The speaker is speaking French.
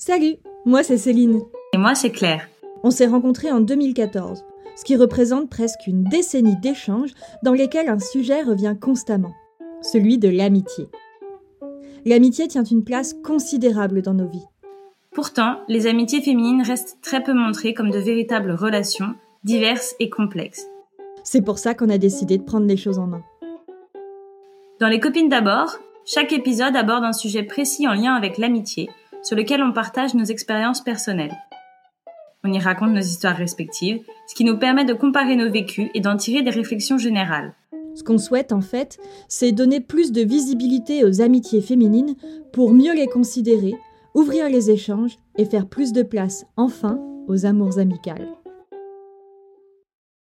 Salut, moi c'est Céline. Et moi c'est Claire. On s'est rencontrés en 2014, ce qui représente presque une décennie d'échanges dans lesquels un sujet revient constamment, celui de l'amitié. L'amitié tient une place considérable dans nos vies. Pourtant, les amitiés féminines restent très peu montrées comme de véritables relations, diverses et complexes. C'est pour ça qu'on a décidé de prendre les choses en main. Dans Les copines d'abord, chaque épisode aborde un sujet précis en lien avec l'amitié, sur lequel on partage nos expériences personnelles. On y raconte nos histoires respectives, ce qui nous permet de comparer nos vécus et d'en tirer des réflexions générales. Ce qu'on souhaite en fait, c'est donner plus de visibilité aux amitiés féminines pour mieux les considérer, ouvrir les échanges et faire plus de place, enfin, aux amours amicales.